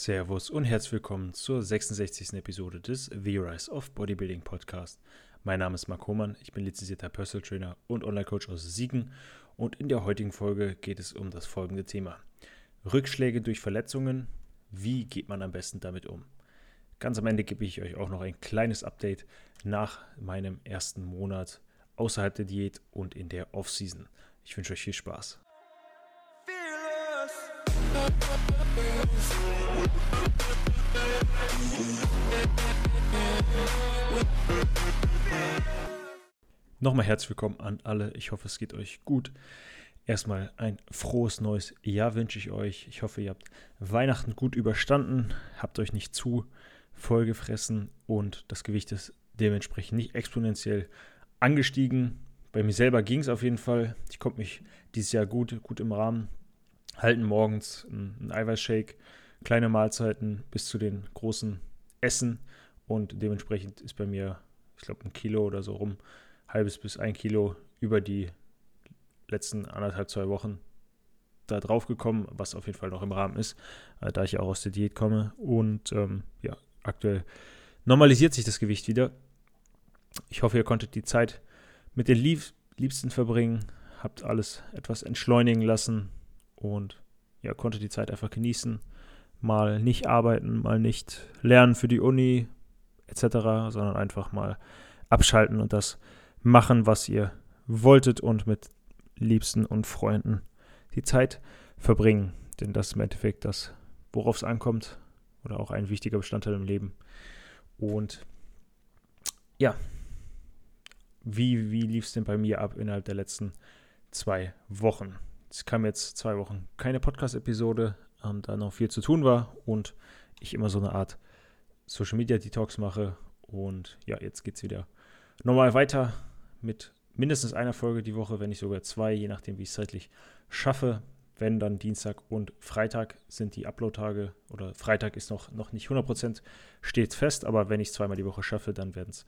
Servus und herzlich willkommen zur 66. Episode des The Rise of Bodybuilding Podcast. Mein Name ist Marc Hohmann, ich bin lizenzierter Personal Trainer und Online-Coach aus Siegen und in der heutigen Folge geht es um das folgende Thema. Rückschläge durch Verletzungen, wie geht man am besten damit um? Ganz am Ende gebe ich euch auch noch ein kleines Update nach meinem ersten Monat außerhalb der Diät und in der Off-Season. Ich wünsche euch viel Spaß. Nochmal herzlich willkommen an alle. Ich hoffe, es geht euch gut. Erstmal ein frohes neues Jahr wünsche ich euch. Ich hoffe, ihr habt Weihnachten gut überstanden, habt euch nicht zu vollgefressen und das Gewicht ist dementsprechend nicht exponentiell angestiegen. Bei mir selber ging es auf jeden Fall. Ich konnte mich dieses Jahr gut, gut im Rahmen halten morgens einen Eiweißshake, kleine Mahlzeiten bis zu den großen Essen und dementsprechend ist bei mir, ich glaube, ein Kilo oder so rum, halbes bis ein Kilo über die letzten anderthalb, zwei Wochen da drauf gekommen, was auf jeden Fall noch im Rahmen ist, äh, da ich ja auch aus der Diät komme. Und ähm, ja, aktuell normalisiert sich das Gewicht wieder. Ich hoffe, ihr konntet die Zeit mit den Lieb Liebsten verbringen, habt alles etwas entschleunigen lassen, und ja, konnte die Zeit einfach genießen. Mal nicht arbeiten, mal nicht lernen für die Uni etc., sondern einfach mal abschalten und das machen, was ihr wolltet und mit Liebsten und Freunden die Zeit verbringen. Denn das ist im Endeffekt das, worauf es ankommt oder auch ein wichtiger Bestandteil im Leben. Und ja, wie, wie lief es denn bei mir ab innerhalb der letzten zwei Wochen? Es kam jetzt zwei Wochen keine Podcast-Episode, ähm, da noch viel zu tun war und ich immer so eine Art Social Media Detox mache. Und ja, jetzt geht es wieder normal weiter mit mindestens einer Folge die Woche, wenn nicht sogar zwei, je nachdem, wie ich es zeitlich schaffe. Wenn dann Dienstag und Freitag sind die Upload-Tage oder Freitag ist noch, noch nicht 100% steht fest, aber wenn ich zweimal die Woche schaffe, dann werden es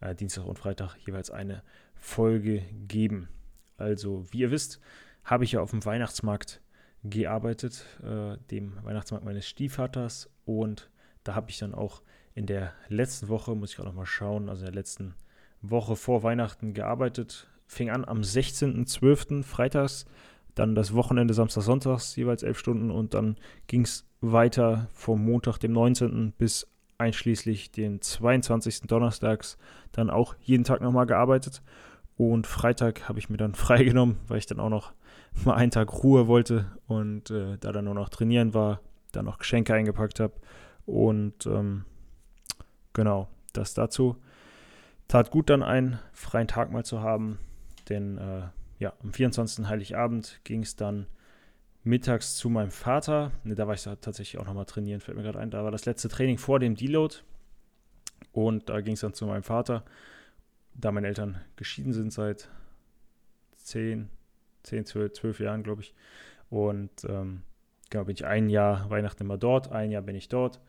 äh, Dienstag und Freitag jeweils eine Folge geben. Also, wie ihr wisst, habe ich ja auf dem Weihnachtsmarkt gearbeitet, äh, dem Weihnachtsmarkt meines Stiefvaters. Und da habe ich dann auch in der letzten Woche, muss ich gerade noch mal schauen, also in der letzten Woche vor Weihnachten gearbeitet. Fing an am 16.12. freitags, dann das Wochenende Samstag, Sonntags, jeweils elf Stunden und dann ging es weiter vom Montag, dem 19. bis einschließlich den 22. Donnerstags, dann auch jeden Tag nochmal gearbeitet. Und Freitag habe ich mir dann freigenommen, weil ich dann auch noch mal einen Tag Ruhe wollte und äh, da dann nur noch trainieren war, dann noch Geschenke eingepackt habe. Und ähm, genau, das dazu. Tat gut dann einen freien Tag mal zu haben, denn äh, ja, am 24. Heiligabend ging es dann mittags zu meinem Vater. Ne, da war ich tatsächlich auch nochmal trainieren, fällt mir gerade ein. Da war das letzte Training vor dem Deload. Und da ging es dann zu meinem Vater, da meine Eltern geschieden sind seit 10, 10, 12, 12 Jahren, glaube ich. Und ähm, genau, bin ich ein Jahr Weihnachten immer dort, ein Jahr bin ich dort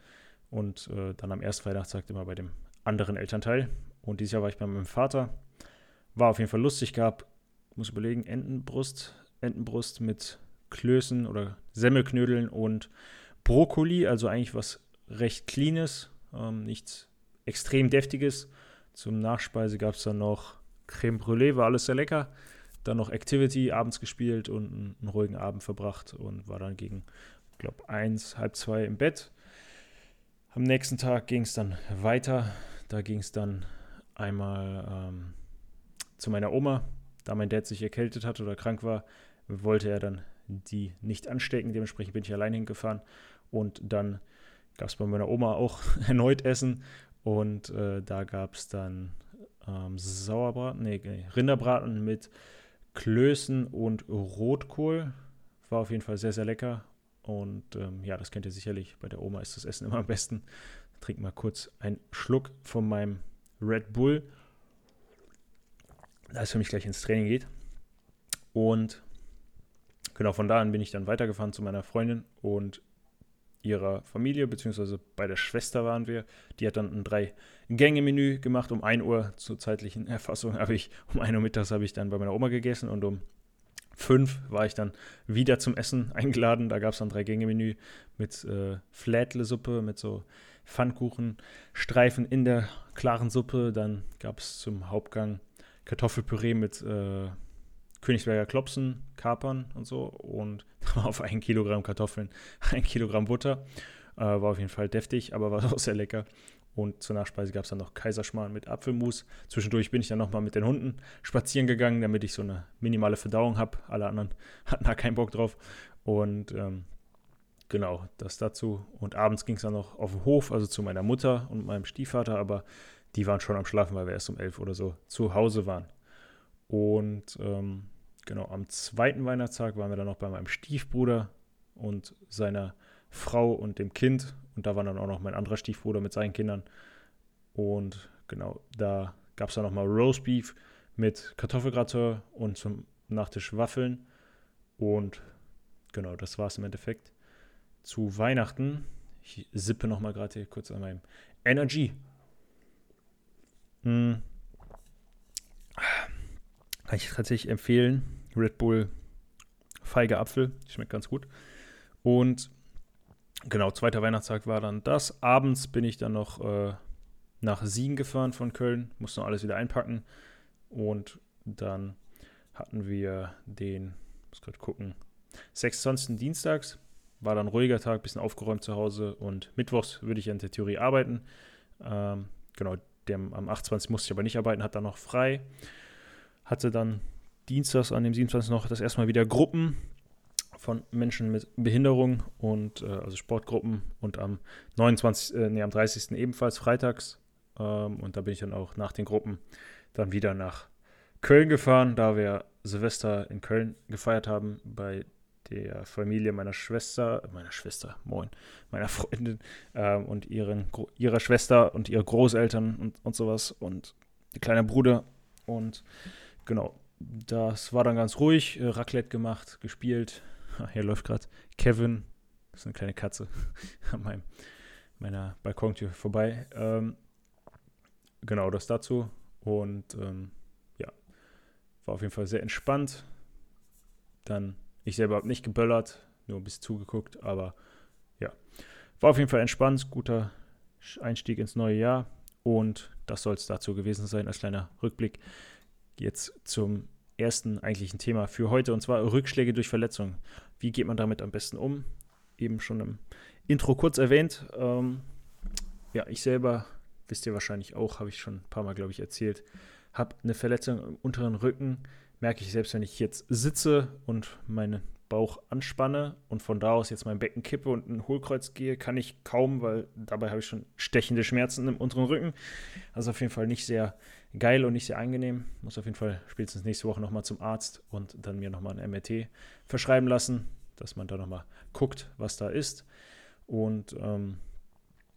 und äh, dann am ersten Weihnachtstag immer bei dem anderen Elternteil. Und dieses Jahr war ich bei meinem Vater. War auf jeden Fall lustig, gab, muss überlegen, Entenbrust, Entenbrust mit Klößen oder Semmelknödeln und Brokkoli, also eigentlich was recht Cleanes, ähm, nichts extrem Deftiges. Zum Nachspeise gab es dann noch Creme Brûlée, war alles sehr lecker dann noch Activity abends gespielt und einen, ruhigen Abend verbracht und war dann gegen, ich glaube, eins, halb zwei im Bett. Am nächsten Tag ging es dann weiter. Da ging es dann einmal ähm, zu meiner Oma. Da mein Dad sich erkältet hat oder krank war, wollte er dann die nicht anstecken. Dementsprechend bin ich allein hingefahren. Und dann gab es bei meiner Oma auch erneut Essen. Und äh, da gab es dann ähm, Sauerbraten, nee, Rinderbraten mit Klößen und Rotkohl. War auf jeden Fall sehr, sehr lecker. Und ähm, ja, das kennt ihr sicherlich. Bei der Oma ist das Essen immer am besten. Trink mal kurz einen Schluck von meinem Red Bull, da es für mich gleich ins Training geht. Und genau von da an bin ich dann weitergefahren zu meiner Freundin und ihrer Familie, beziehungsweise bei der Schwester waren wir. Die hat dann ein Drei-Gänge-Menü gemacht. Um 1 Uhr zur zeitlichen Erfassung habe ich, um 1 Uhr mittags habe ich dann bei meiner Oma gegessen und um fünf war ich dann wieder zum Essen eingeladen. Da gab es dann drei Gänge-Menü mit äh, Flädle-Suppe, mit so Pfannkuchenstreifen in der klaren Suppe. Dann gab es zum Hauptgang Kartoffelpüree mit äh, Königsberger Klopsen, Kapern und so. Und auf ein Kilogramm Kartoffeln, ein Kilogramm Butter. Äh, war auf jeden Fall deftig, aber war auch sehr lecker. Und zur Nachspeise gab es dann noch Kaiserschmarrn mit Apfelmus. Zwischendurch bin ich dann nochmal mit den Hunden spazieren gegangen, damit ich so eine minimale Verdauung habe. Alle anderen hatten da keinen Bock drauf. Und ähm, genau, das dazu. Und abends ging es dann noch auf den Hof, also zu meiner Mutter und meinem Stiefvater, aber die waren schon am Schlafen, weil wir erst um elf oder so zu Hause waren. Und ähm, genau, am zweiten Weihnachtstag waren wir dann noch bei meinem Stiefbruder und seiner Frau und dem Kind und da war dann auch noch mein anderer Stiefbruder mit seinen Kindern. Und genau, da gab es dann nochmal Roastbeef mit Kartoffelgratin und zum Nachtisch Waffeln. Und genau, das war es im Endeffekt. Zu Weihnachten, ich sippe nochmal gerade hier kurz an meinem Energy. Hm. Kann ich tatsächlich empfehlen. Red Bull Feige Apfel, schmeckt ganz gut. Und genau, zweiter Weihnachtstag war dann das. Abends bin ich dann noch äh, nach Siegen gefahren von Köln, musste noch alles wieder einpacken. Und dann hatten wir den, muss gerade gucken, 26. Dienstags. War dann ruhiger Tag, bisschen aufgeräumt zu Hause und mittwochs würde ich in der Theorie arbeiten. Ähm, genau, dem, am 28. musste ich aber nicht arbeiten, hat dann noch frei. Hatte dann dienstags an dem 27. noch das erstmal wieder Gruppen von Menschen mit Behinderung und äh, also Sportgruppen und am 29, äh, nee, am 30. ebenfalls freitags. Ähm, und da bin ich dann auch nach den Gruppen dann wieder nach Köln gefahren, da wir Silvester in Köln gefeiert haben bei der Familie meiner Schwester, meiner Schwester, moin, meiner Freundin ähm, und ihren, ihrer Schwester und ihre Großeltern und, und sowas und die kleine Bruder. Und genau, das war dann ganz ruhig, äh, Raclette gemacht, gespielt, hier läuft gerade Kevin, das ist eine kleine Katze, an meinem, meiner Balkontür vorbei. Ähm, genau, das dazu. Und ähm, ja, war auf jeden Fall sehr entspannt. Dann, ich selber habe nicht geböllert, nur ein bisschen zugeguckt, aber ja, war auf jeden Fall entspannt, guter Einstieg ins neue Jahr. Und das soll es dazu gewesen sein, als kleiner Rückblick. Jetzt zum ersten eigentlichen Thema für heute, und zwar Rückschläge durch Verletzungen. Wie geht man damit am besten um? Eben schon im Intro kurz erwähnt. Ähm, ja, ich selber, wisst ihr wahrscheinlich auch, habe ich schon ein paar Mal, glaube ich, erzählt, habe eine Verletzung im unteren Rücken. Merke ich selbst, wenn ich jetzt sitze und meinen Bauch anspanne und von da aus jetzt mein Becken kippe und ein Hohlkreuz gehe, kann ich kaum, weil dabei habe ich schon stechende Schmerzen im unteren Rücken. Also auf jeden Fall nicht sehr geil und nicht sehr angenehm. Muss auf jeden Fall spätestens nächste Woche nochmal zum Arzt und dann mir nochmal ein MRT verschreiben lassen, dass man da nochmal guckt, was da ist. Und ähm,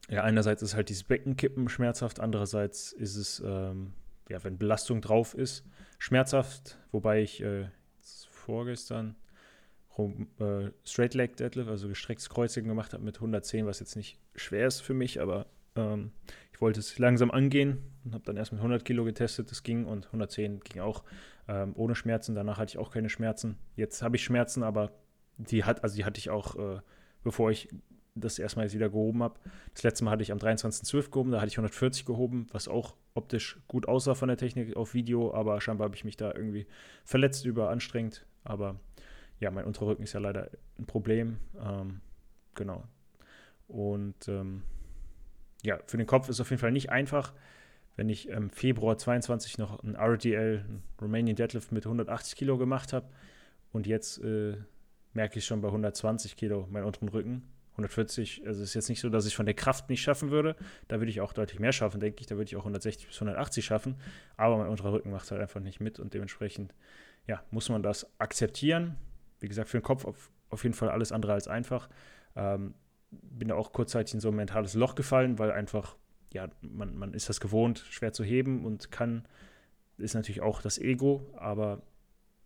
ja, einerseits ist halt dieses Beckenkippen schmerzhaft, andererseits ist es, ähm, ja, wenn Belastung drauf ist, schmerzhaft, wobei ich äh, vorgestern äh, Straight Leg Deadlift, also gestrecktes Kreuzigen gemacht habe mit 110, was jetzt nicht schwer ist für mich, aber ähm, ich wollte es langsam angehen und habe dann erst mit 100 Kilo getestet, das ging und 110 ging auch ähm, ohne Schmerzen. Danach hatte ich auch keine Schmerzen. Jetzt habe ich Schmerzen, aber die hat, also die hatte ich auch, äh, bevor ich das erstmal wieder gehoben habe. Das letzte Mal hatte ich am 23.12. gehoben, da hatte ich 140 gehoben, was auch optisch gut aussah von der Technik auf Video, aber scheinbar habe ich mich da irgendwie verletzt über anstrengend. Aber ja, mein Unterrücken ist ja leider ein Problem. Ähm, genau. Und ähm, ja, für den Kopf ist es auf jeden Fall nicht einfach. Wenn ich im Februar 22 noch ein RDL, ein Romanian Deadlift mit 180 Kilo gemacht habe und jetzt äh, merke ich schon bei 120 Kilo meinen unteren Rücken. 140, also es ist jetzt nicht so, dass ich von der Kraft nicht schaffen würde. Da würde ich auch deutlich mehr schaffen, denke ich. Da würde ich auch 160 bis 180 schaffen. Aber mein unterer Rücken macht halt einfach nicht mit und dementsprechend, ja, muss man das akzeptieren. Wie gesagt, für den Kopf auf, auf jeden Fall alles andere als einfach. Ähm, bin da auch kurzzeitig in so ein mentales Loch gefallen, weil einfach, ja, man, man ist das gewohnt, schwer zu heben und kann, ist natürlich auch das Ego, aber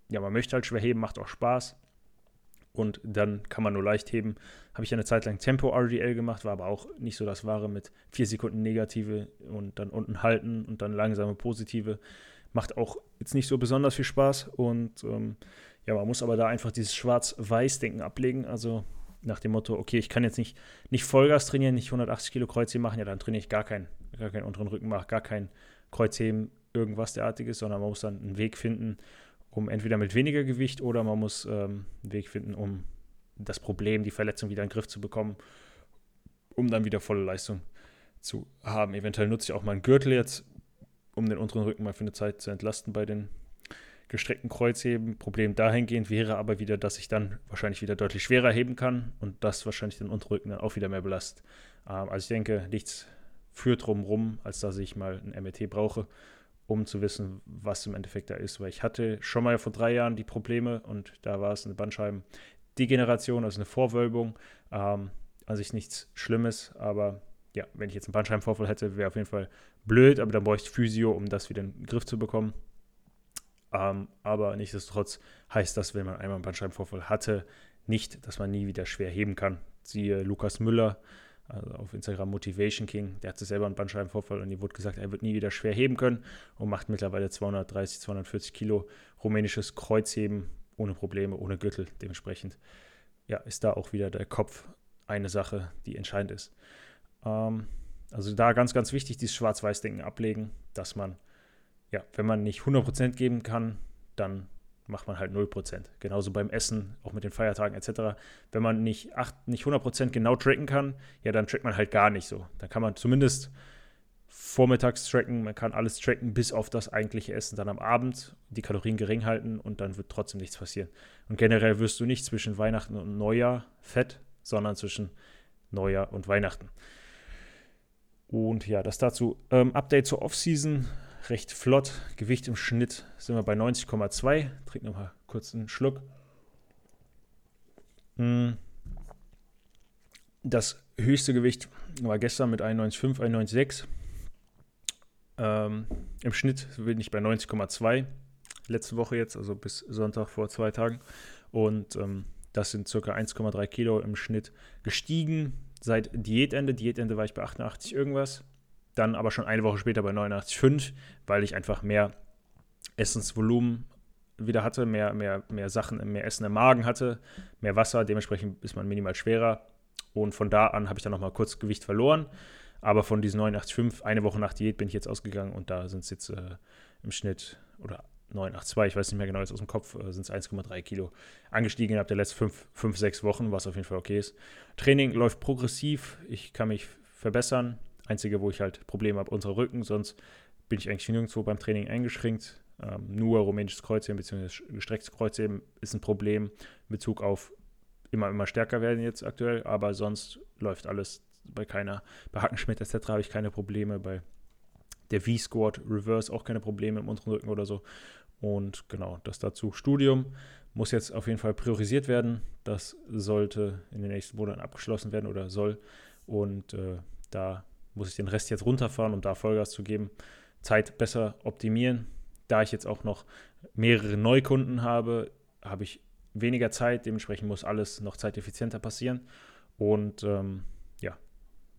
ja, man möchte halt schwer heben, macht auch Spaß. Und dann kann man nur leicht heben. Habe ich eine Zeit lang Tempo RDL gemacht, war aber auch nicht so das Wahre mit vier Sekunden negative und dann unten halten und dann langsame positive. Macht auch jetzt nicht so besonders viel Spaß. Und ähm, ja, man muss aber da einfach dieses Schwarz-Weiß-Denken ablegen. Also nach dem Motto, okay, ich kann jetzt nicht, nicht Vollgas trainieren, nicht 180 Kilo Kreuzheben machen, ja, dann trainiere ich gar keinen, gar keinen unteren Rücken, mache gar kein Kreuzheben, irgendwas derartiges, sondern man muss dann einen Weg finden, um entweder mit weniger Gewicht oder man muss ähm, einen Weg finden, um das Problem, die Verletzung wieder in den Griff zu bekommen, um dann wieder volle Leistung zu haben. Eventuell nutze ich auch mal einen Gürtel jetzt, um den unteren Rücken mal für eine Zeit zu entlasten bei den gestreckten Kreuzheben. Problem dahingehend wäre aber wieder, dass ich dann wahrscheinlich wieder deutlich schwerer heben kann und das wahrscheinlich den Unterrücken dann auch wieder mehr belastet. Ähm, also ich denke, nichts führt drum rum, als dass ich mal ein MRT brauche, um zu wissen, was im Endeffekt da ist. Weil ich hatte schon mal vor drei Jahren die Probleme und da war es eine Bandscheibendegeneration, also eine Vorwölbung. Ähm, an sich nichts Schlimmes, aber ja, wenn ich jetzt einen Bandscheibenvorfall hätte, wäre auf jeden Fall blöd, aber dann bräuchte ich Physio, um das wieder in den Griff zu bekommen. Ähm, aber nichtsdestotrotz heißt das, wenn man einmal einen Bandscheibenvorfall hatte, nicht, dass man nie wieder schwer heben kann. Siehe Lukas Müller, also auf Instagram Motivation King, der hatte selber einen Bandscheibenvorfall und ihm wurde gesagt, er wird nie wieder schwer heben können und macht mittlerweile 230, 240 Kilo rumänisches Kreuzheben ohne Probleme, ohne Gürtel. Dementsprechend ja, ist da auch wieder der Kopf eine Sache, die entscheidend ist. Ähm, also da ganz, ganz wichtig, dieses Schwarz-Weiß-Denken ablegen, dass man, ja, wenn man nicht 100% geben kann, dann macht man halt 0%. Genauso beim Essen, auch mit den Feiertagen etc. Wenn man nicht, 8, nicht 100% genau tracken kann, ja, dann trackt man halt gar nicht so. Dann kann man zumindest vormittags tracken, man kann alles tracken, bis auf das eigentliche Essen dann am Abend, die Kalorien gering halten und dann wird trotzdem nichts passieren. Und generell wirst du nicht zwischen Weihnachten und Neujahr fett, sondern zwischen Neujahr und Weihnachten. Und ja, das dazu. Ähm, Update zur Offseason. Recht flott. Gewicht im Schnitt sind wir bei 90,2. Trink nochmal kurz einen Schluck. Hm. Das höchste Gewicht war gestern mit 91,5, 91,6. Ähm, Im Schnitt bin ich bei 90,2. Letzte Woche jetzt, also bis Sonntag vor zwei Tagen. Und ähm, das sind circa 1,3 Kilo im Schnitt gestiegen seit Diätende. Diätende war ich bei 88 irgendwas. Dann aber schon eine Woche später bei 89,5, weil ich einfach mehr Essensvolumen wieder hatte, mehr, mehr, mehr Sachen, mehr Essen im Magen hatte, mehr Wasser. Dementsprechend ist man minimal schwerer. Und von da an habe ich dann nochmal kurz Gewicht verloren. Aber von diesen 89,5, eine Woche nach Diät bin ich jetzt ausgegangen und da sind es jetzt äh, im Schnitt oder 982, ich weiß nicht mehr genau, jetzt aus dem Kopf sind es 1,3 Kilo angestiegen innerhalb der letzten 5, 5, 6 Wochen, was auf jeden Fall okay ist. Training läuft progressiv, ich kann mich verbessern. Einzige, wo ich halt Probleme habe, unser Rücken, sonst bin ich eigentlich nirgendwo beim Training eingeschränkt. Ähm, nur rumänisches Kreuzheben bzw. gestrecktes Kreuzheben ist ein Problem in Bezug auf immer, immer stärker werden jetzt aktuell, aber sonst läuft alles bei keiner, bei Hackenschmidt etc. habe ich keine Probleme, bei der V-Squad Reverse auch keine Probleme im unteren Rücken oder so. Und genau, das dazu. Studium muss jetzt auf jeden Fall priorisiert werden. Das sollte in den nächsten Monaten abgeschlossen werden oder soll. Und äh, da muss ich den Rest jetzt runterfahren, um da Vollgas zu geben. Zeit besser optimieren. Da ich jetzt auch noch mehrere Neukunden habe, habe ich weniger Zeit. Dementsprechend muss alles noch zeiteffizienter passieren. Und ähm, ja,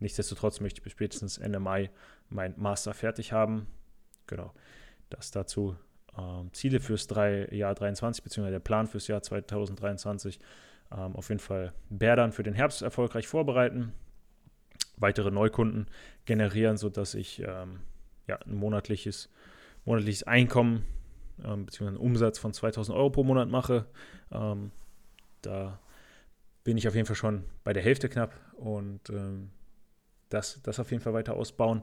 nichtsdestotrotz möchte ich bis spätestens Ende Mai mein Master fertig haben. Genau, das dazu. Ähm, Ziele fürs drei, Jahr 23, beziehungsweise der Plan fürs Jahr 2023. Ähm, auf jeden Fall Bärdern für den Herbst erfolgreich vorbereiten, weitere Neukunden generieren, sodass ich ähm, ja, ein monatliches, monatliches Einkommen ähm, beziehungsweise einen Umsatz von 2000 Euro pro Monat mache. Ähm, da bin ich auf jeden Fall schon bei der Hälfte knapp und ähm, das, das auf jeden Fall weiter ausbauen.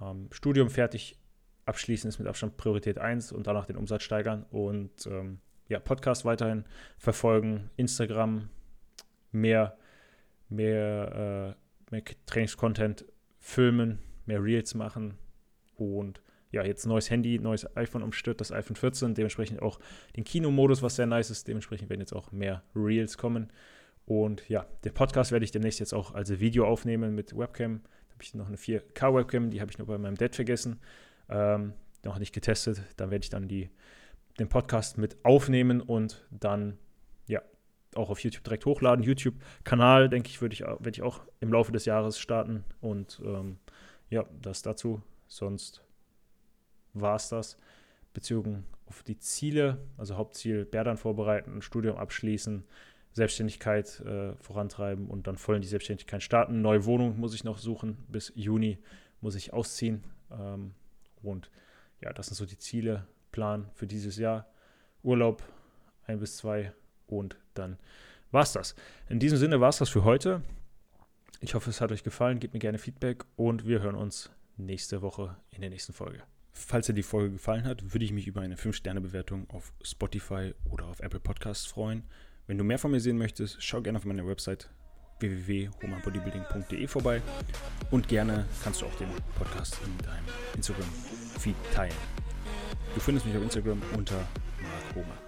Ähm, Studium fertig abschließen ist mit Abstand Priorität 1 und danach den Umsatz steigern und ähm, ja, Podcast weiterhin verfolgen, Instagram, mehr, mehr, äh, mehr Trainingscontent filmen, mehr Reels machen und ja, jetzt neues Handy, neues iPhone umstürzt, das iPhone 14, dementsprechend auch den Kinomodus, was sehr nice ist, dementsprechend werden jetzt auch mehr Reels kommen. Und ja, den Podcast werde ich demnächst jetzt auch als Video aufnehmen mit Webcam habe ich noch eine 4K-Webcam, die habe ich nur bei meinem Dad vergessen. Ähm, noch nicht getestet. Dann werde ich dann die, den Podcast mit aufnehmen und dann auch auf YouTube direkt hochladen. YouTube-Kanal, denke ich, würde ich, werde ich auch im Laufe des Jahres starten. Und ähm, ja, das dazu. Sonst war es das bezogen auf die Ziele, also Hauptziel Bärdern vorbereiten, Studium abschließen, Selbstständigkeit äh, vorantreiben und dann voll in die Selbstständigkeit starten. Neue Wohnung muss ich noch suchen. Bis Juni muss ich ausziehen. Ähm, und ja, das sind so die Ziele, Plan für dieses Jahr. Urlaub ein bis zwei und dann war es das. In diesem Sinne war es das für heute. Ich hoffe, es hat euch gefallen. Gebt mir gerne Feedback und wir hören uns nächste Woche in der nächsten Folge. Falls dir die Folge gefallen hat, würde ich mich über eine 5-Sterne-Bewertung auf Spotify oder auf Apple Podcasts freuen. Wenn du mehr von mir sehen möchtest, schau gerne auf meine Website www.homabodybuilding.de vorbei und gerne kannst du auch den Podcast in deinem Instagram-Feed teilen. Du findest mich auf Instagram unter Mark Homer.